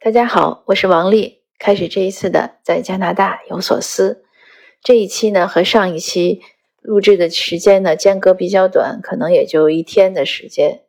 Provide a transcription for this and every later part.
大家好，我是王丽。开始这一次的在加拿大有所思。这一期呢和上一期录制的时间呢间隔比较短，可能也就一天的时间。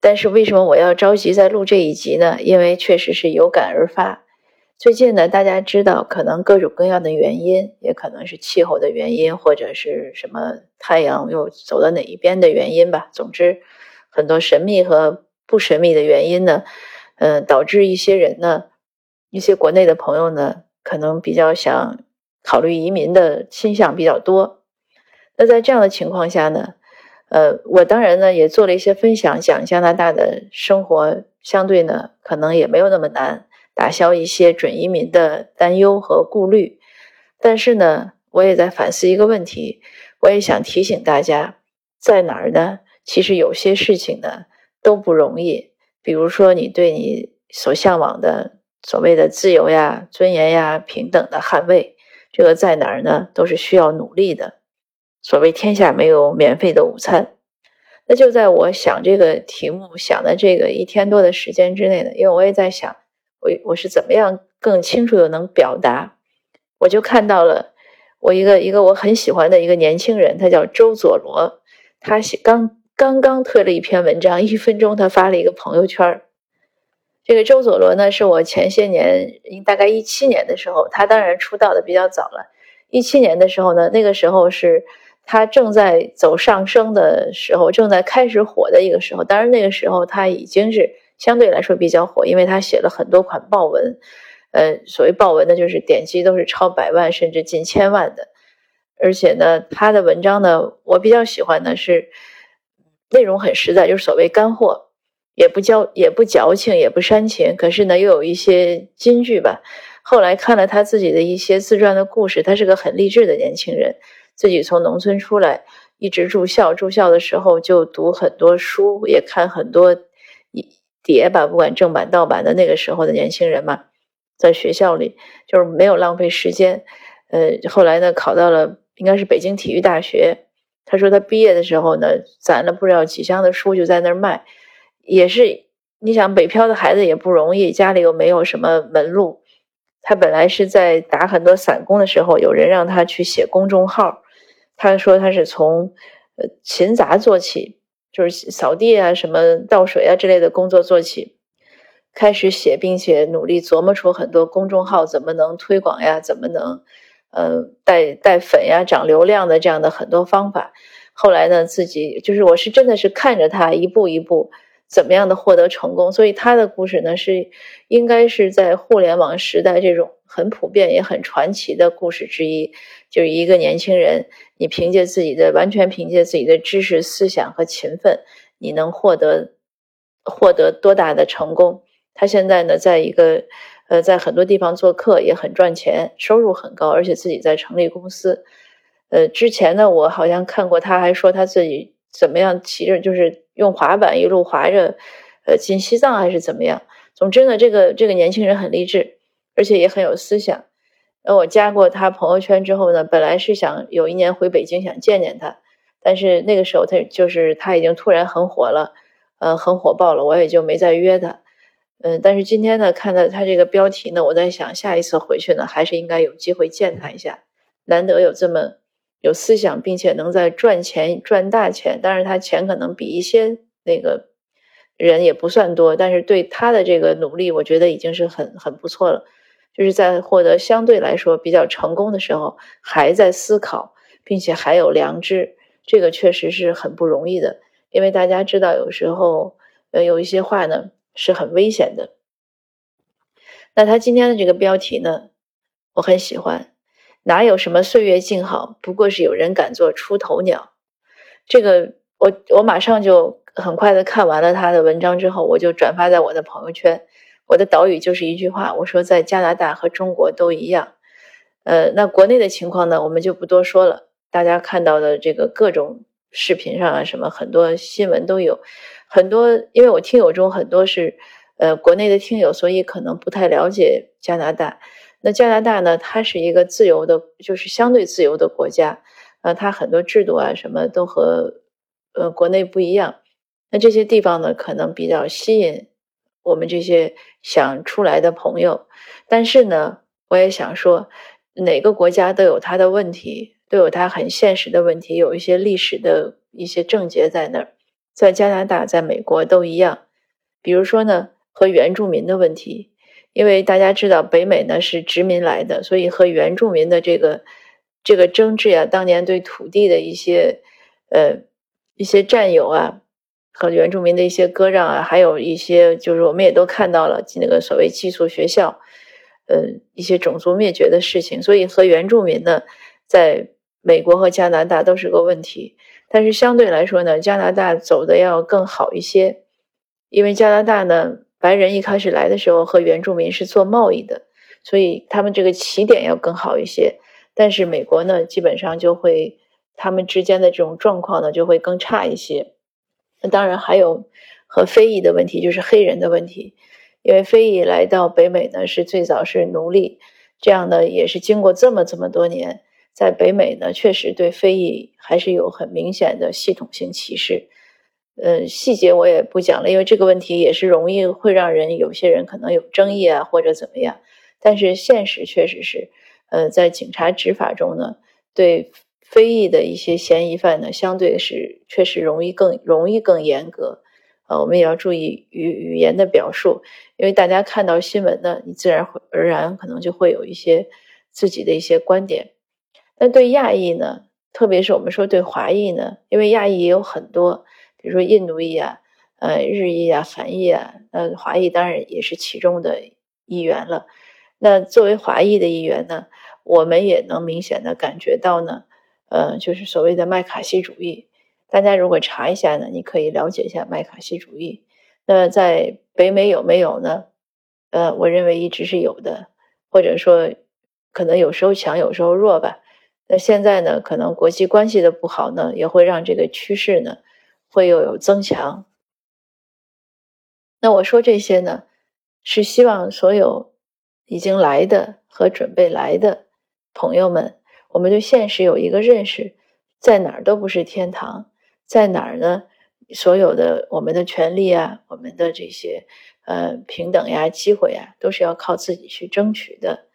但是为什么我要着急在录这一集呢？因为确实是有感而发。最近呢，大家知道，可能各种各样的原因，也可能是气候的原因，或者是什么太阳又走到哪一边的原因吧。总之，很多神秘和不神秘的原因呢。嗯，导致一些人呢，一些国内的朋友呢，可能比较想考虑移民的倾向比较多。那在这样的情况下呢，呃，我当然呢也做了一些分享，讲加拿大的生活相对呢可能也没有那么难，打消一些准移民的担忧和顾虑。但是呢，我也在反思一个问题，我也想提醒大家，在哪儿呢？其实有些事情呢都不容易。比如说，你对你所向往的所谓的自由呀、尊严呀、平等的捍卫，这个在哪儿呢？都是需要努力的。所谓天下没有免费的午餐，那就在我想这个题目想的这个一天多的时间之内呢，因为我也在想，我我是怎么样更清楚的能表达，我就看到了我一个一个我很喜欢的一个年轻人，他叫周佐罗，他写刚。刚刚推了一篇文章，一分钟他发了一个朋友圈这个周佐罗呢，是我前些年，大概一七年的时候，他当然出道的比较早了。一七年的时候呢，那个时候是他正在走上升的时候，正在开始火的一个时候。当然那个时候他已经是相对来说比较火，因为他写了很多款爆文。呃，所谓爆文呢，就是点击都是超百万甚至近千万的。而且呢，他的文章呢，我比较喜欢的是。内容很实在，就是所谓干货，也不矫也不矫情，也不煽情，可是呢，又有一些金句吧。后来看了他自己的一些自传的故事，他是个很励志的年轻人，自己从农村出来，一直住校，住校的时候就读很多书，也看很多碟吧，不管正版盗版的。那个时候的年轻人嘛，在学校里就是没有浪费时间。呃，后来呢，考到了应该是北京体育大学。他说他毕业的时候呢，攒了不知道几箱的书就在那儿卖，也是你想北漂的孩子也不容易，家里又没有什么门路。他本来是在打很多散工的时候，有人让他去写公众号。他说他是从呃勤杂做起，就是扫地啊、什么倒水啊之类的工作做起，开始写，并且努力琢磨出很多公众号怎么能推广呀，怎么能。呃，带带粉呀，涨流量的这样的很多方法。后来呢，自己就是我是真的是看着他一步一步怎么样的获得成功。所以他的故事呢，是应该是在互联网时代这种很普遍也很传奇的故事之一。就是一个年轻人，你凭借自己的完全凭借自己的知识、思想和勤奋，你能获得获得多大的成功？他现在呢，在一个。呃，在很多地方做客也很赚钱，收入很高，而且自己在成立公司。呃，之前呢，我好像看过他，还说他自己怎么样骑着，就是用滑板一路滑着，呃，进西藏还是怎么样。总之呢，这个这个年轻人很励志，而且也很有思想。那，我加过他朋友圈之后呢，本来是想有一年回北京想见见他，但是那个时候他就是他已经突然很火了，呃，很火爆了，我也就没再约他。嗯，但是今天呢，看到他这个标题呢，我在想，下一次回去呢，还是应该有机会见他一下。难得有这么有思想，并且能在赚钱赚大钱，当然他钱可能比一些那个人也不算多，但是对他的这个努力，我觉得已经是很很不错了。就是在获得相对来说比较成功的时候，还在思考，并且还有良知，这个确实是很不容易的。因为大家知道，有时候呃有一些话呢。是很危险的。那他今天的这个标题呢，我很喜欢。哪有什么岁月静好，不过是有人敢做出头鸟。这个我我马上就很快的看完了他的文章之后，我就转发在我的朋友圈。我的导语就是一句话，我说在加拿大和中国都一样。呃，那国内的情况呢，我们就不多说了。大家看到的这个各种视频上啊，什么很多新闻都有。很多，因为我听友中很多是，呃，国内的听友，所以可能不太了解加拿大。那加拿大呢，它是一个自由的，就是相对自由的国家，呃，它很多制度啊，什么都和，呃，国内不一样。那这些地方呢，可能比较吸引我们这些想出来的朋友。但是呢，我也想说，哪个国家都有它的问题，都有它很现实的问题，有一些历史的一些症结在那儿。在加拿大，在美国都一样。比如说呢，和原住民的问题，因为大家知道北美呢是殖民来的，所以和原住民的这个这个争执啊，当年对土地的一些呃一些占有啊，和原住民的一些割让啊，还有一些就是我们也都看到了那个所谓寄宿学校，呃一些种族灭绝的事情，所以和原住民呢，在美国和加拿大都是个问题。但是相对来说呢，加拿大走的要更好一些。因为加拿大呢，白人一开始来的时候和原住民是做贸易的，所以他们这个起点要更好一些。但是美国呢，基本上就会他们之间的这种状况呢就会更差一些。那当然还有和非裔的问题，就是黑人的问题。因为非裔来到北美呢是最早是奴隶，这样呢也是经过这么这么多年，在北美呢确实对非裔还是有很明显的系统性歧视。呃，细节我也不讲了，因为这个问题也是容易会让人有些人可能有争议啊，或者怎么样。但是现实确实是，呃，在警察执法中呢，对非裔的一些嫌疑犯呢，相对是确实容易更容易更严格。呃，我们也要注意语语言的表述，因为大家看到新闻呢，你自然而然可能就会有一些自己的一些观点。那对亚裔呢，特别是我们说对华裔呢，因为亚裔也有很多。比如说印度裔啊，呃，日裔啊，韩裔啊，呃，华裔当然也是其中的一员了。那作为华裔的一员呢，我们也能明显的感觉到呢，呃，就是所谓的麦卡锡主义。大家如果查一下呢，你可以了解一下麦卡锡主义。那在北美有没有呢？呃，我认为一直是有的，或者说可能有时候强，有时候弱吧。那现在呢，可能国际关系的不好呢，也会让这个趋势呢。会又有增强。那我说这些呢，是希望所有已经来的和准备来的朋友们，我们对现实有一个认识，在哪儿都不是天堂，在哪儿呢？所有的我们的权利啊，我们的这些呃平等呀、机会呀，都是要靠自己去争取的。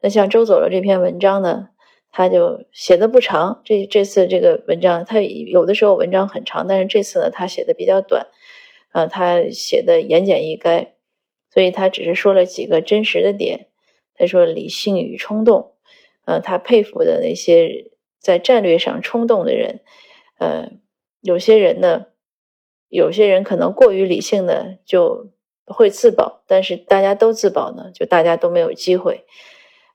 那像周佐罗这篇文章呢？他就写的不长，这这次这个文章，他有的时候文章很长，但是这次呢，他写的比较短，啊，他写的言简意赅，所以他只是说了几个真实的点。他说理性与冲动，呃，他佩服的那些在战略上冲动的人，呃，有些人呢，有些人可能过于理性的就会自保，但是大家都自保呢，就大家都没有机会。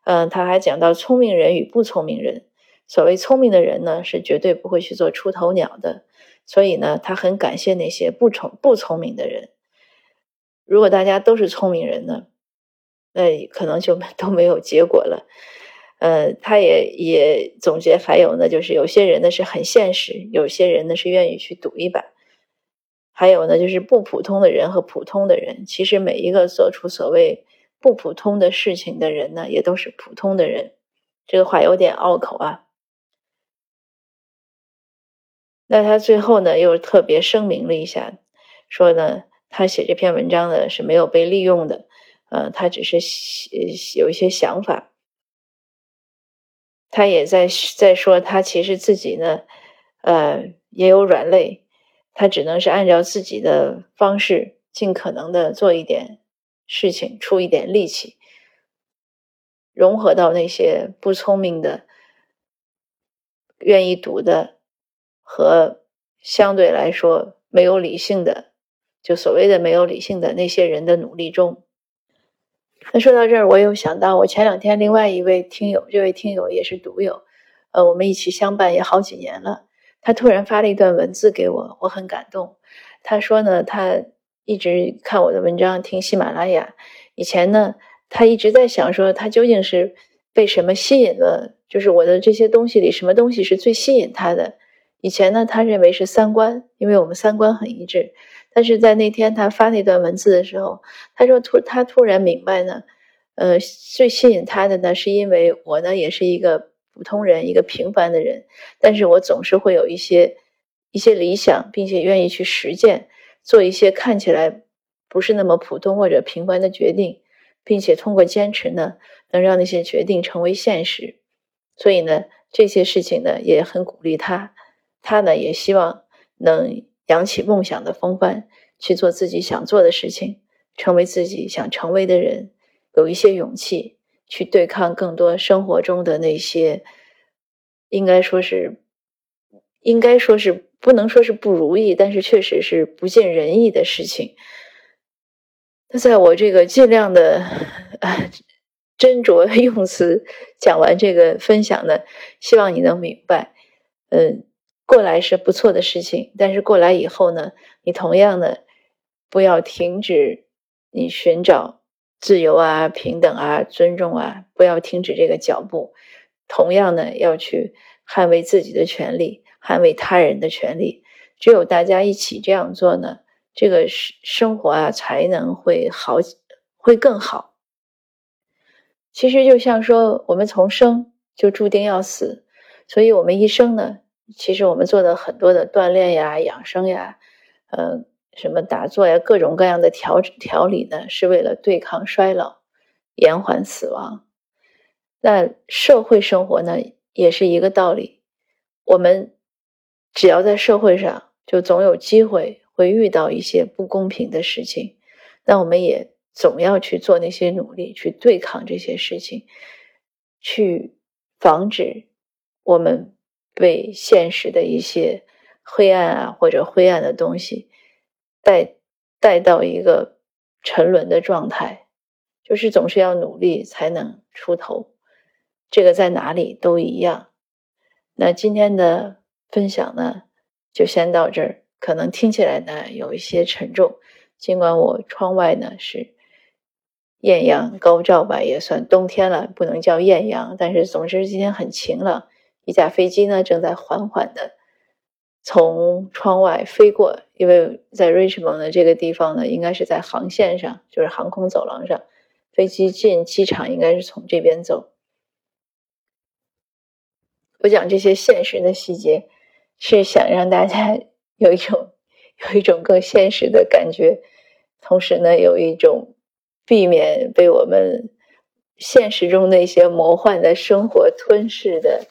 嗯，他还讲到聪明人与不聪明人。所谓聪明的人呢，是绝对不会去做出头鸟的。所以呢，他很感谢那些不聪不聪明的人。如果大家都是聪明人呢，那可能就 都没有结果了。呃，他也也总结，还有呢，就是有些人呢是很现实，有些人呢是愿意去赌一把。还有呢，就是不普通的人和普通的人，其实每一个做出所谓。不普通的事情的人呢，也都是普通的人。这个话有点拗口啊。那他最后呢，又特别声明了一下，说呢，他写这篇文章呢是没有被利用的，呃，他只是有一些想法。他也在在说，他其实自己呢，呃，也有软肋，他只能是按照自己的方式，尽可能的做一点。事情出一点力气，融合到那些不聪明的、愿意赌的和相对来说没有理性的，就所谓的没有理性的那些人的努力中。那说到这儿，我又想到我前两天另外一位听友，这位听友也是赌友，呃，我们一起相伴也好几年了。他突然发了一段文字给我，我很感动。他说呢，他。一直看我的文章，听喜马拉雅。以前呢，他一直在想说，他究竟是被什么吸引了？就是我的这些东西里，什么东西是最吸引他的？以前呢，他认为是三观，因为我们三观很一致。但是在那天他发那段文字的时候，他说突他突然明白呢，呃，最吸引他的呢，是因为我呢也是一个普通人，一个平凡的人，但是我总是会有一些一些理想，并且愿意去实践。做一些看起来不是那么普通或者平凡的决定，并且通过坚持呢，能让那些决定成为现实。所以呢，这些事情呢，也很鼓励他。他呢，也希望能扬起梦想的风帆，去做自己想做的事情，成为自己想成为的人，有一些勇气去对抗更多生活中的那些，应该说是，应该说是不能说是不如意，但是确实是不尽人意的事情。那在我这个尽量的啊斟酌 用词讲完这个分享呢，希望你能明白，嗯。过来是不错的事情，但是过来以后呢，你同样的不要停止你寻找自由啊、平等啊、尊重啊，不要停止这个脚步。同样呢，要去捍卫自己的权利，捍卫他人的权利。只有大家一起这样做呢，这个生生活啊才能会好，会更好。其实就像说，我们从生就注定要死，所以我们一生呢。其实我们做的很多的锻炼呀、养生呀，呃，什么打坐呀，各种各样的调调理呢，是为了对抗衰老、延缓死亡。那社会生活呢，也是一个道理。我们只要在社会上，就总有机会会遇到一些不公平的事情。那我们也总要去做那些努力，去对抗这些事情，去防止我们。被现实的一些黑暗啊，或者灰暗的东西带带到一个沉沦的状态，就是总是要努力才能出头。这个在哪里都一样。那今天的分享呢，就先到这儿。可能听起来呢有一些沉重，尽管我窗外呢是艳阳高照吧，也算冬天了，不能叫艳阳，但是总之今天很晴朗。一架飞机呢，正在缓缓的从窗外飞过，因为在 Richmond 的这个地方呢，应该是在航线上，就是航空走廊上，飞机进机场应该是从这边走。我讲这些现实的细节，是想让大家 有一种有一种更现实的感觉，同时呢，有一种避免被我们现实中那些魔幻的生活吞噬的。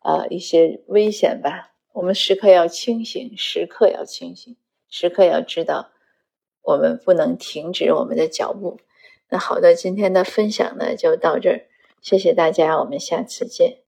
啊，一些危险吧，我们时刻要清醒，时刻要清醒，时刻要知道，我们不能停止我们的脚步。那好的，今天的分享呢就到这儿，谢谢大家，我们下次见。